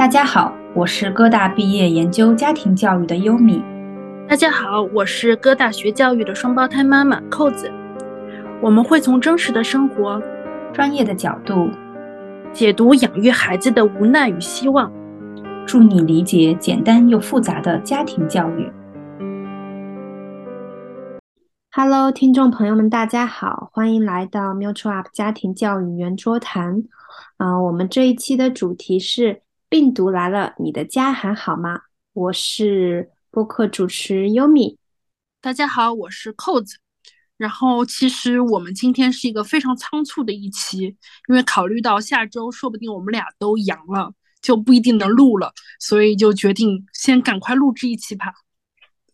大家好，我是哥大毕业研究家庭教育的优米。大家好，我是哥大学教育的双胞胎妈妈扣子。我们会从真实的生活、专业的角度解读养育孩子的无奈与希望，助你理解简单又复杂的家庭教育。Hello，听众朋友们，大家好，欢迎来到 Mutual Up 家庭教育圆桌谈。啊，我们这一期的主题是。病毒来了，你的家还好吗？我是播客主持优米。大家好，我是扣子。然后，其实我们今天是一个非常仓促的一期，因为考虑到下周说不定我们俩都阳了，就不一定能录了，所以就决定先赶快录制一期吧。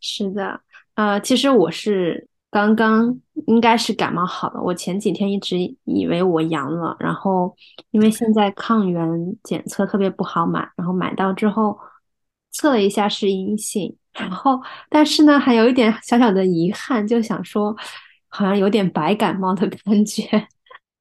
是的，呃，其实我是。刚刚应该是感冒好了，我前几天一直以为我阳了，然后因为现在抗原检测特别不好买，然后买到之后测了一下是阴性，然后但是呢还有一点小小的遗憾，就想说好像有点白感冒的感觉，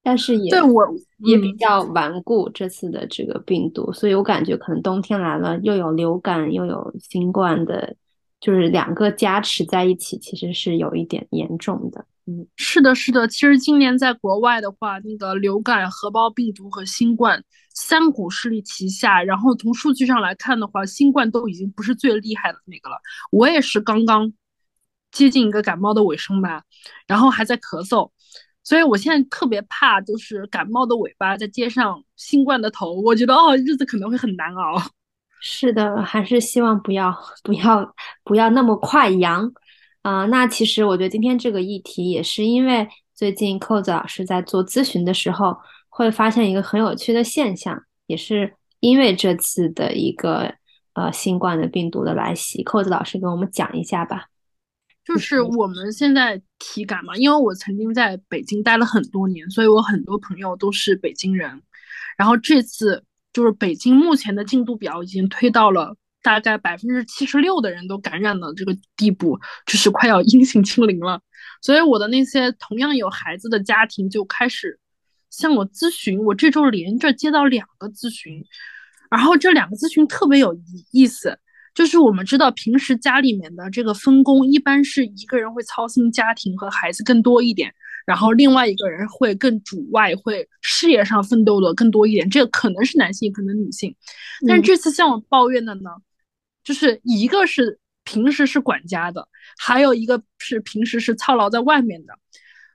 但是也对我也比较顽固这次的这个病毒，所以我感觉可能冬天来了，又有流感又有新冠的。就是两个加持在一起，其实是有一点严重的。嗯，是的，是的。其实今年在国外的话，那个流感、核包病毒和新冠三股势力齐下。然后从数据上来看的话，新冠都已经不是最厉害的那个了。我也是刚刚接近一个感冒的尾声吧，然后还在咳嗽，所以我现在特别怕，就是感冒的尾巴再接上新冠的头，我觉得哦，日子可能会很难熬。是的，还是希望不要不要不要那么快阳啊！那其实我觉得今天这个议题也是因为最近扣子老师在做咨询的时候，会发现一个很有趣的现象，也是因为这次的一个呃新冠的病毒的来袭，扣子老师给我们讲一下吧。就是我们现在体感嘛，因为我曾经在北京待了很多年，所以我很多朋友都是北京人，然后这次。就是北京目前的进度表已经推到了大概百分之七十六的人都感染了这个地步，就是快要阴性清零了。所以我的那些同样有孩子的家庭就开始向我咨询。我这周连着接到两个咨询，然后这两个咨询特别有意思。就是我们知道平时家里面的这个分工，一般是一个人会操心家庭和孩子更多一点。然后另外一个人会更主外，会事业上奋斗的更多一点，这个可能是男性，可能女性。但是这次向我抱怨的呢，就是一个是平时是管家的，还有一个是平时是操劳在外面的。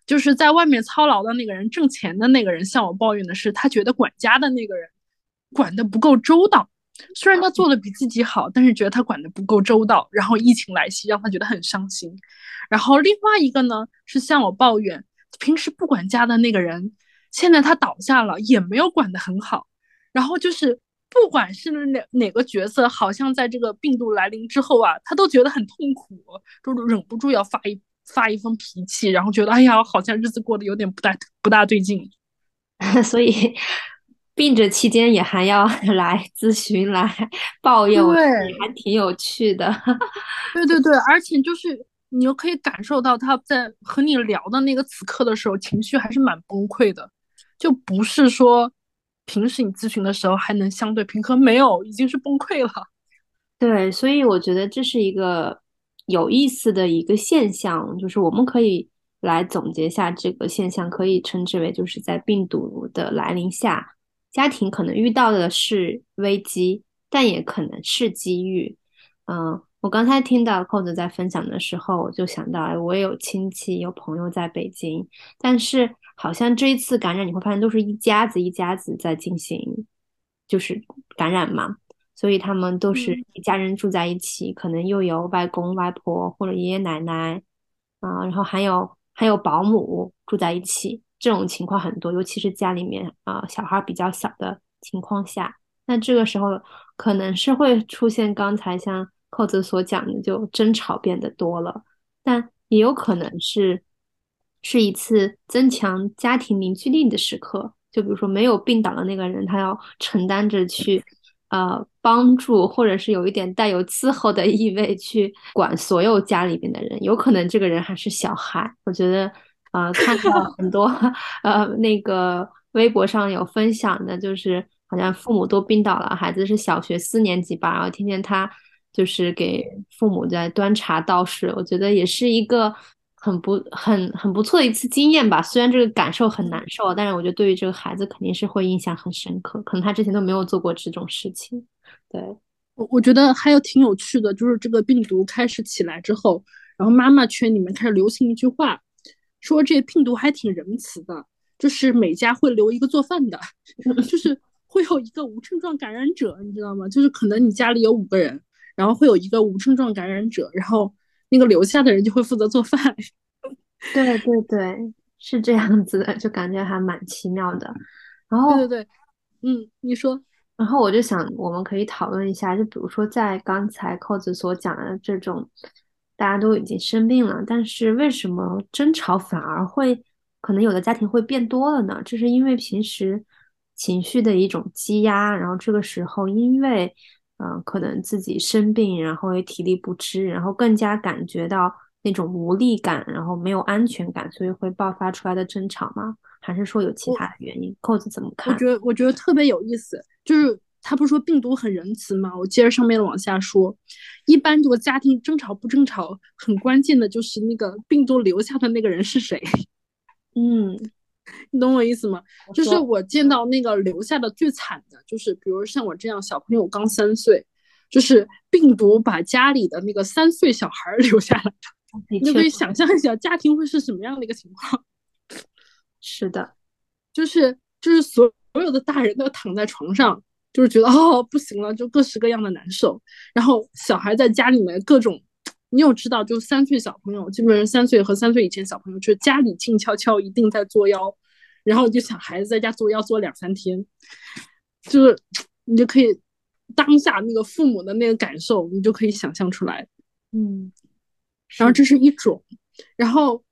就是在外面操劳的那个人，挣钱的那个人向我抱怨的是，他觉得管家的那个人管的不够周到。虽然他做的比自己好，但是觉得他管的不够周到。然后疫情来袭，让他觉得很伤心。然后另外一个呢，是向我抱怨。平时不管家的那个人，现在他倒下了，也没有管得很好。然后就是，不管是哪哪个角色，好像在这个病毒来临之后啊，他都觉得很痛苦，就忍不住要发一发一封脾气，然后觉得哎呀，好像日子过得有点不大不大对劲。所以，病着期间也还要 来咨询来抱怨，对，还挺有趣的。对对对，而且就是。你又可以感受到他在和你聊的那个此刻的时候，情绪还是蛮崩溃的，就不是说平时你咨询的时候还能相对平和，没有，已经是崩溃了。对，所以我觉得这是一个有意思的一个现象，就是我们可以来总结下这个现象，可以称之为就是在病毒的来临下，家庭可能遇到的是危机，但也可能是机遇。嗯。我刚才听到扣子在分享的时候，我就想到，哎，我也有亲戚、有朋友在北京，但是好像这一次感染，你会发现都是一家子一家子在进行，就是感染嘛，所以他们都是一家人住在一起，可能又有外公外婆或者爷爷奶奶啊，然后还有还有保姆住在一起，这种情况很多，尤其是家里面啊小孩比较小的情况下，那这个时候可能是会出现刚才像。扣子所讲的，就争吵变得多了，但也有可能是是一次增强家庭凝聚力的时刻。就比如说，没有病倒的那个人，他要承担着去呃帮助，或者是有一点带有伺候的意味去管所有家里边的人。有可能这个人还是小孩。我觉得呃，看到 很多呃那个微博上有分享的，就是好像父母都病倒了，孩子是小学四年级吧，然后天天他就是给父母在端茶倒水，我觉得也是一个很不很很不错的一次经验吧。虽然这个感受很难受，但是我觉得对于这个孩子肯定是会印象很深刻，可能他之前都没有做过这种事情。对我，我觉得还有挺有趣的，就是这个病毒开始起来之后，然后妈妈圈里面开始流行一句话，说这病毒还挺仁慈的。就是每家会留一个做饭的，就是会有一个无症状感染者，你知道吗？就是可能你家里有五个人，然后会有一个无症状感染者，然后那个留下的人就会负责做饭。对对对，是这样子的，就感觉还蛮奇妙的。然后对对对，嗯，你说。然后我就想，我们可以讨论一下，就比如说在刚才扣子所讲的这种，大家都已经生病了，但是为什么争吵反而会？可能有的家庭会变多了呢，这是因为平时情绪的一种积压，然后这个时候因为嗯可能自己生病，然后也体力不支，然后更加感觉到那种无力感，然后没有安全感，所以会爆发出来的争吵吗？还是说有其他的原因？扣子怎么看？我觉得我觉得特别有意思，就是他不是说病毒很仁慈吗？我接着上面的往下说，一般这个家庭争吵不争吵，很关键的就是那个病毒留下的那个人是谁。嗯，你懂我意思吗？就是我见到那个留下的最惨的，就是比如像我这样小朋友刚三岁，就是病毒把家里的那个三岁小孩 留下来你就可以想象一下家庭会是什么样的一个情况。是的，就是就是所所有的大人都躺在床上，就是觉得哦不行了，就各式各样的难受，然后小孩在家里面各种。你有知道，就三岁小朋友，基本上三岁和三岁以前小朋友，就是家里静悄悄，一定在作妖，然后就想孩子在家作妖作两三天，就是你就可以当下那个父母的那个感受，你就可以想象出来。嗯，然后这是一种，然后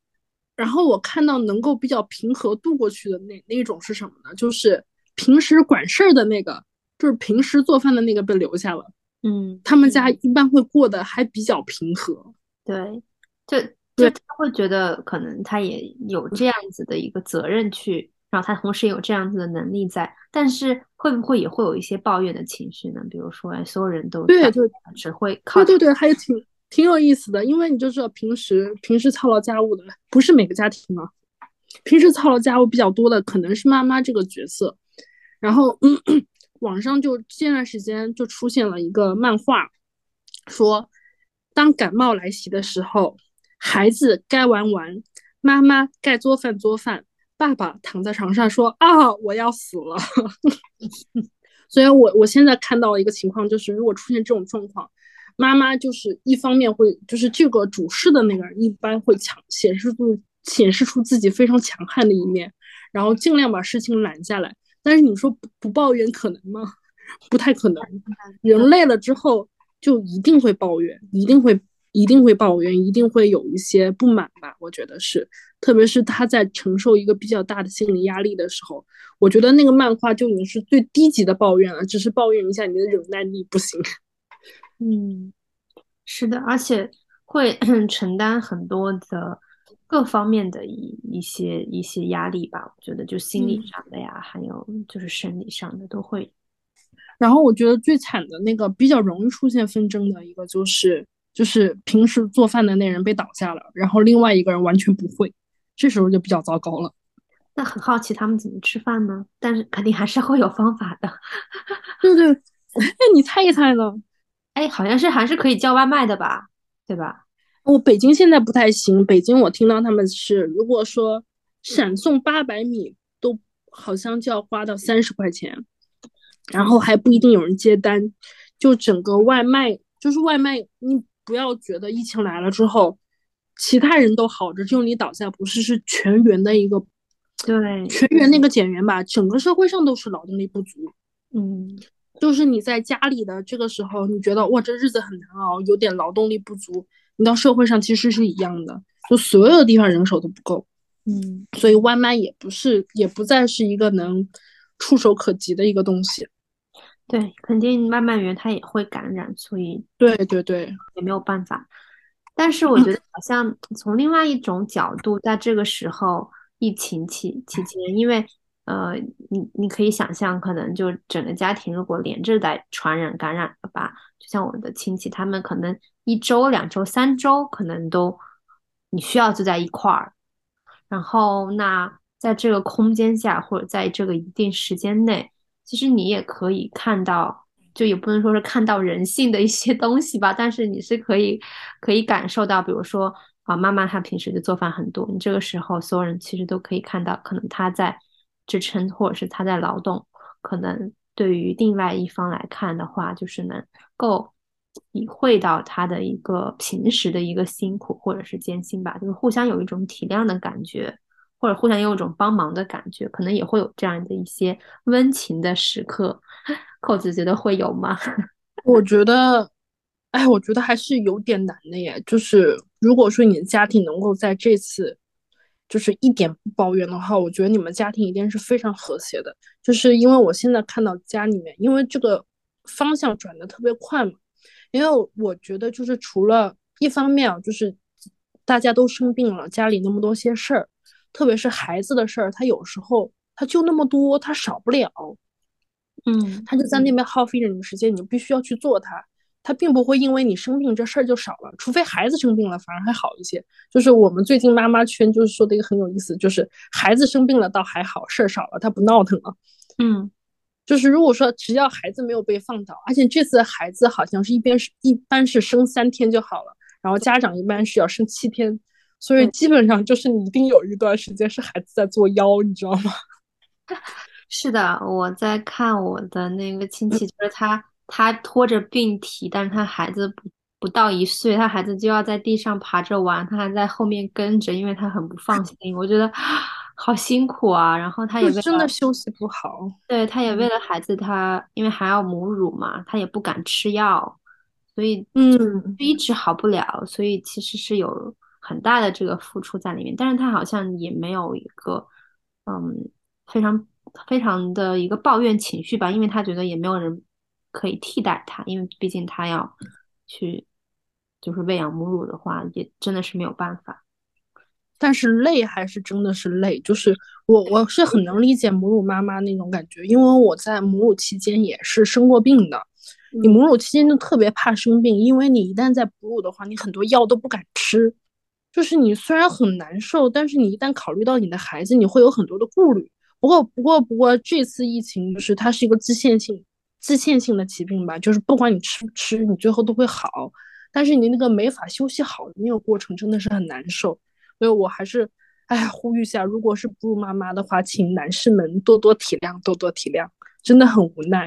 然后我看到能够比较平和度过去的那那种是什么呢？就是平时管事儿的那个，就是平时做饭的那个被留下了。嗯，他们家一般会过得还比较平和，对，就就他会觉得可能他也有这样子的一个责任去，然后他同时也有这样子的能力在，但是会不会也会有一些抱怨的情绪呢？比如说，哎，所有人都对，就只会靠对对对，还挺挺有意思的，因为你就知道平时平时操劳家务的不是每个家庭啊，平时操劳家务比较多的可能是妈妈这个角色，然后嗯。网上就这段时间就出现了一个漫画，说当感冒来袭的时候，孩子该玩玩，妈妈该做饭做饭，爸爸躺在床上说啊我要死了。所以我我现在看到一个情况就是，如果出现这种状况，妈妈就是一方面会就是这个主事的那个人一般会强显示出显示出自己非常强悍的一面，然后尽量把事情揽下来。但是你说不不抱怨可能吗？不太可能。人累了之后就一定会抱怨，一定会一定会抱怨，一定会有一些不满吧？我觉得是，特别是他在承受一个比较大的心理压力的时候，我觉得那个漫画就已经是最低级的抱怨了，只是抱怨一下你的忍耐力不行。嗯，是的，而且会 承担很多的。各方面的一一些一些压力吧，我觉得就心理上的呀，还有就是生理上的都会。然后我觉得最惨的那个比较容易出现纷争的一个就是，就是平时做饭的那人被倒下了，然后另外一个人完全不会，这时候就比较糟糕了。那很好奇他们怎么吃饭呢？但是肯定还是会有方法的。对 对，那 你猜一猜呢？哎，好像是还是可以叫外卖的吧？对吧？我北京现在不太行，北京我听到他们是，如果说闪送八百米都好像就要花到三十块钱，然后还不一定有人接单，就整个外卖就是外卖，你不要觉得疫情来了之后，其他人都好着，就你倒下，不是是全员的一个，对，全员那个减员吧，整个社会上都是劳动力不足，嗯，就是你在家里的这个时候，你觉得哇这日子很难熬，有点劳动力不足。你到社会上其实是一样的，就所有的地方人手都不够，嗯，所以外卖也不是，也不再是一个能触手可及的一个东西。对，肯定外卖员他也会感染，所以对对对，也没有办法。但是我觉得好像从另外一种角度，在这个时候疫情期期间，因为呃，你你可以想象，可能就整个家庭如果连着在传染感染了吧，就像我的亲戚，他们可能一周、两周、三周，可能都你需要就在一块儿。然后，那在这个空间下，或者在这个一定时间内，其实你也可以看到，就也不能说是看到人性的一些东西吧，但是你是可以可以感受到，比如说啊，妈妈她平时就做饭很多，你这个时候所有人其实都可以看到，可能她在。支撑，或者是他在劳动，可能对于另外一方来看的话，就是能够体会到他的一个平时的一个辛苦或者是艰辛吧，就是互相有一种体谅的感觉，或者互相有一种帮忙的感觉，可能也会有这样的一些温情的时刻。扣子觉得会有吗？我觉得，哎，我觉得还是有点难的耶。就是如果说你的家庭能够在这次。就是一点不抱怨的话，我觉得你们家庭一定是非常和谐的。就是因为我现在看到家里面，因为这个方向转的特别快嘛。因为我觉得就是除了一方面啊，就是大家都生病了，家里那么多些事儿，特别是孩子的事儿，他有时候他就那么多，他少不了。嗯，他就在那边耗费着你的时间，你必须要去做它。他并不会因为你生病这事儿就少了，除非孩子生病了，反而还好一些。就是我们最近妈妈圈就是说的一个很有意思，就是孩子生病了倒还好，事儿少了，他不闹腾了。嗯，就是如果说只要孩子没有被放倒，而且这次孩子好像是一边是一般是生三天就好了，然后家长一般是要生七天，所以基本上就是你一定有一段时间是孩子在作妖，你知道吗？是的，我在看我的那个亲戚，就是他。他拖着病体，但是他孩子不不到一岁，他孩子就要在地上爬着玩，他还在后面跟着，因为他很不放心。我觉得好辛苦啊。然后他也真的休息不好，对，他也为了孩子，他因为还要母乳嘛，他也不敢吃药，所以嗯，一直好不了。所以其实是有很大的这个付出在里面，但是他好像也没有一个嗯非常非常的一个抱怨情绪吧，因为他觉得也没有人。可以替代他，因为毕竟他要去就是喂养母乳的话，也真的是没有办法。但是累还是真的是累，就是我我是很能理解母乳妈妈那种感觉，因为我在母乳期间也是生过病的。你母乳期间就特别怕生病，因为你一旦在哺乳的话，你很多药都不敢吃。就是你虽然很难受，但是你一旦考虑到你的孩子，你会有很多的顾虑。不过不过不过这次疫情就是它是一个自限性。自限性的疾病吧，就是不管你吃不吃，你最后都会好。但是你那个没法休息好的那个过程，真的是很难受。所以我还是，哎，呼吁一下，如果是哺乳妈妈的话，请男士们多多体谅，多多体谅，真的很无奈。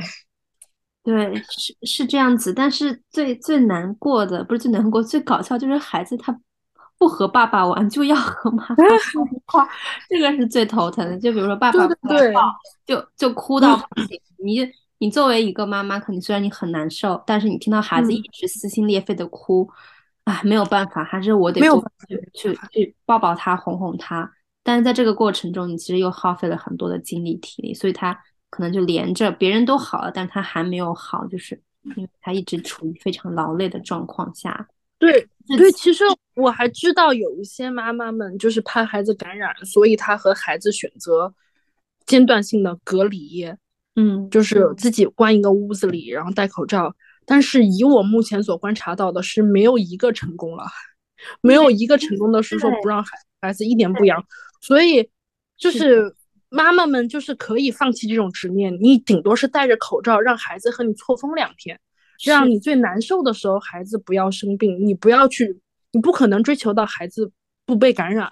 对，是是这样子。但是最最难过的，不是最难过，最搞笑就是孩子他不和爸爸玩，就要和妈妈 一块，这个是最头疼的。就比如说爸爸不来抱，就就哭到不行，你。你作为一个妈妈，可能虽然你很难受，但是你听到孩子一直撕心裂肺的哭，啊，没有办法，还是我得去去去抱抱他，哄哄他。但是在这个过程中，你其实又耗费了很多的精力体力，所以他可能就连着别人都好了，但他还没有好，就是因为他一直处于非常劳累的状况下。对对，其实我还知道有一些妈妈们就是怕孩子感染，所以她和孩子选择间断性的隔离。嗯，就是自己关一个屋子里，然后戴口罩。但是以我目前所观察到的，是没有一个成功了，没有一个成功的是说不让孩孩子一点不阳。所以就是妈妈们就是可以放弃这种执念，你顶多是戴着口罩，让孩子和你错峰两天，让你最难受的时候孩子不要生病。你不要去，你不可能追求到孩子不被感染。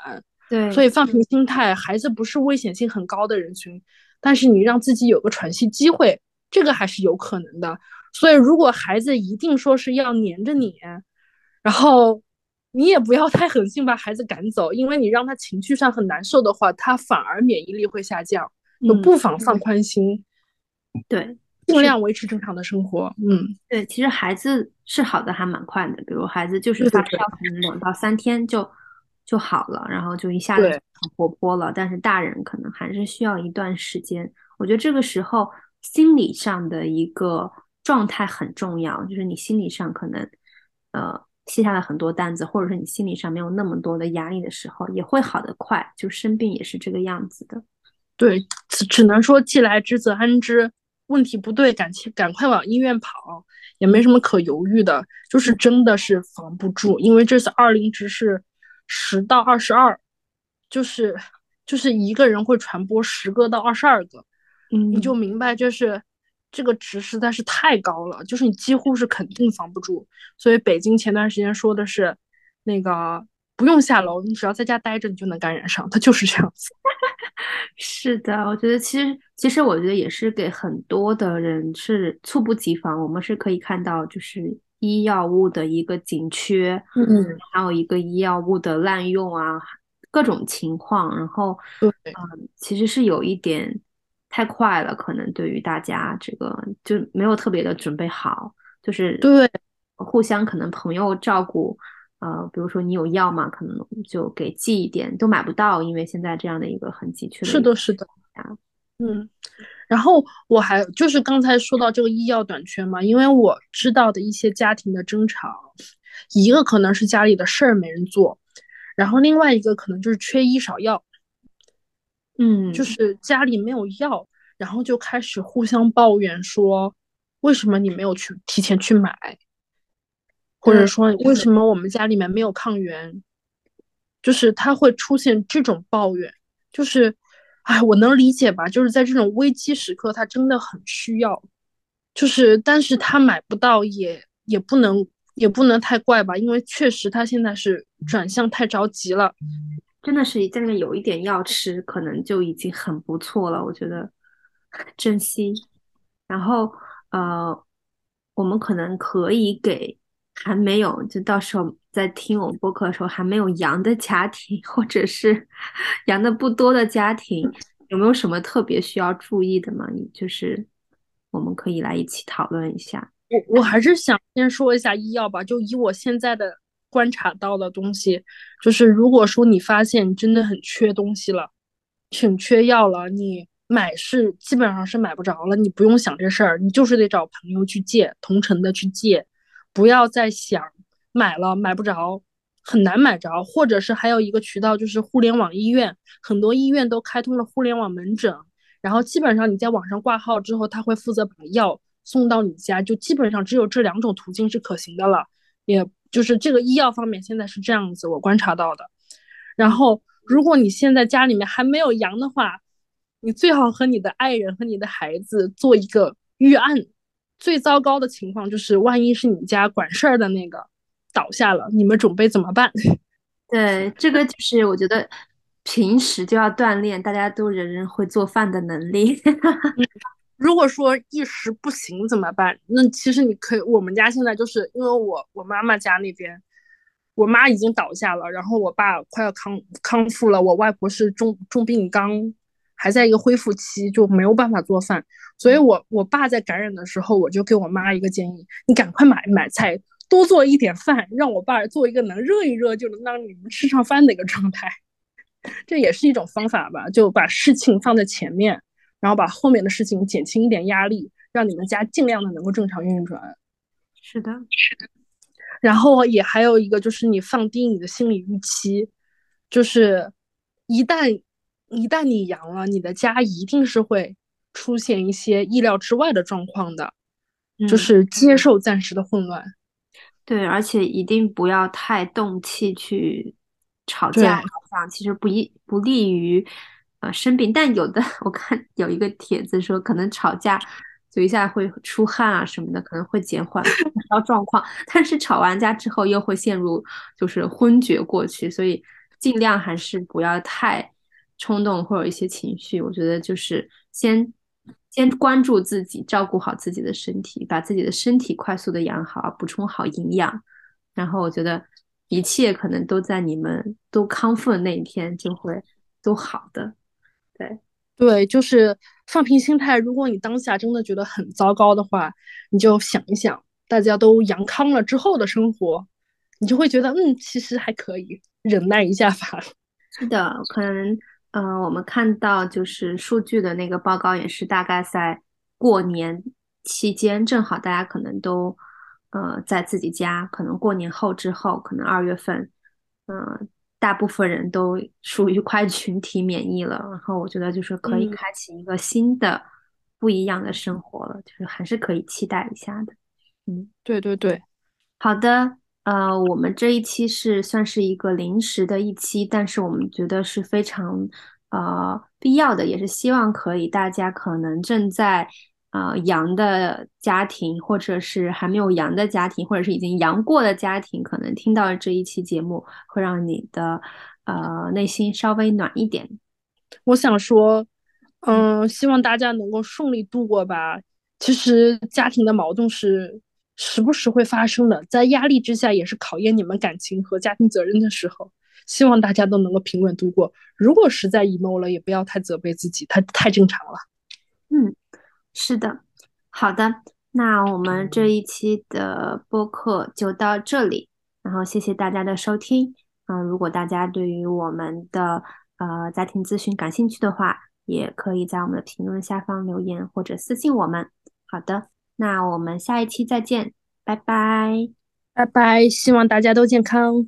对，所以放平心态，孩子不是危险性很高的人群。但是你让自己有个喘息机会，这个还是有可能的。所以如果孩子一定说是要黏着你，然后你也不要太狠心把孩子赶走，因为你让他情绪上很难受的话，他反而免疫力会下降。就不妨放宽心，对，尽量维持正常的生活。嗯，对，其实孩子是好的还蛮快的，比如孩子就是发烧，可能两到三天就。就好了，然后就一下子很活泼了。但是大人可能还是需要一段时间。我觉得这个时候心理上的一个状态很重要，就是你心理上可能呃卸下了很多担子，或者是你心理上没有那么多的压力的时候，也会好得快。就生病也是这个样子的。对，只只能说既来之则安之。问题不对，赶紧赶快往医院跑，也没什么可犹豫的，就是真的是防不住，因为这次二零值是十到二十二，就是就是一个人会传播十个到二十二个，嗯，你就明白这是这个值实在是太高了，就是你几乎是肯定防不住。所以北京前段时间说的是那个不用下楼，你只要在家待着，你就能感染上，它就是这样子。是的，我觉得其实其实我觉得也是给很多的人是猝不及防。我们是可以看到，就是医药物的一个紧缺，嗯，还有一个医药物的滥用啊，各种情况。然后，对，嗯，其实是有一点太快了，可能对于大家这个就没有特别的准备好，就是对，互相可能朋友照顾。呃，比如说你有药嘛，可能就给寄一点，都买不到，因为现在这样的一个很急缺的。是的，是的，嗯，然后我还就是刚才说到这个医药短缺嘛，因为我知道的一些家庭的争吵，一个可能是家里的事儿没人做，然后另外一个可能就是缺医少药，嗯，就是家里没有药，然后就开始互相抱怨说，为什么你没有去提前去买？或者说，为什么我们家里面没有抗原？就是他会出现这种抱怨，就是，哎，我能理解吧？就是在这种危机时刻，他真的很需要，就是，但是他买不到，也也不能，也不能太怪吧？因为确实他现在是转向太着急了，真的是家里面有一点药吃，可能就已经很不错了。我觉得珍惜，然后，呃，我们可能可以给。还没有，就到时候在听我们播客的时候，还没有阳的家庭，或者是 阳的不多的家庭，有没有什么特别需要注意的吗？就是我们可以来一起讨论一下。我我还是想先说一下医药吧，就以我现在的观察到的东西，就是如果说你发现真的很缺东西了，挺缺药了，你买是基本上是买不着了，你不用想这事儿，你就是得找朋友去借，同城的去借。不要再想买了买不着，很难买着，或者是还有一个渠道就是互联网医院，很多医院都开通了互联网门诊，然后基本上你在网上挂号之后，他会负责把药送到你家，就基本上只有这两种途径是可行的了，也就是这个医药方面现在是这样子，我观察到的。然后如果你现在家里面还没有阳的话，你最好和你的爱人和你的孩子做一个预案。最糟糕的情况就是，万一是你家管事儿的那个倒下了，你们准备怎么办？对，这个就是我觉得平时就要锻炼，大家都人人会做饭的能力。如果说一时不行怎么办？那其实你可以，我们家现在就是因为我我妈妈家那边，我妈已经倒下了，然后我爸快要康康复了，我外婆是重重病刚。还在一个恢复期，就没有办法做饭，所以我我爸在感染的时候，我就给我妈一个建议：你赶快买买菜，多做一点饭，让我爸做一个能热一热就能让你们吃上饭的一个状态。这也是一种方法吧，就把事情放在前面，然后把后面的事情减轻一点压力，让你们家尽量的能够正常运转。是的，是的。然后也还有一个就是你放低你的心理预期，就是一旦。一旦你阳了，你的家一定是会出现一些意料之外的状况的，就是接受暂时的混乱。对，而且一定不要太动气去吵架，这样其实不利不利于呃生病。但有的 我看有一个帖子说，可能吵架就一下会出汗啊什么的，可能会减缓发烧状况，但是吵完架之后又会陷入就是昏厥过去，所以尽量还是不要太。冲动或者一些情绪，我觉得就是先先关注自己，照顾好自己的身体，把自己的身体快速的养好，补充好营养，然后我觉得一切可能都在你们都康复的那一天就会都好的。对对，就是放平心态。如果你当下真的觉得很糟糕的话，你就想一想，大家都阳康了之后的生活，你就会觉得嗯，其实还可以忍耐一下吧。是的，可能。嗯，我们看到就是数据的那个报告也是大概在过年期间，正好大家可能都呃在自己家，可能过年后之后，可能二月份，嗯，大部分人都属于快群体免疫了，然后我觉得就是可以开启一个新的、不一样的生活了，就是还是可以期待一下的。嗯，对对对，好的，呃，我们这一期是算是一个临时的一期，但是我们觉得是非常呃必要的，也是希望可以大家可能正在。啊，阳的家庭，或者是还没有阳的家庭，或者是已经阳过的家庭，可能听到这一期节目，会让你的呃内心稍微暖一点。我想说，嗯，希望大家能够顺利度过吧。其实家庭的矛盾是时不时会发生的，在压力之下，也是考验你们感情和家庭责任的时候。希望大家都能够平稳度过。如果实在 emo 了，也不要太责备自己，太太正常了。是的，好的，那我们这一期的播客就到这里，然后谢谢大家的收听。嗯，如果大家对于我们的呃家庭咨询感兴趣的话，也可以在我们的评论下方留言或者私信我们。好的，那我们下一期再见，拜拜，拜拜，希望大家都健康。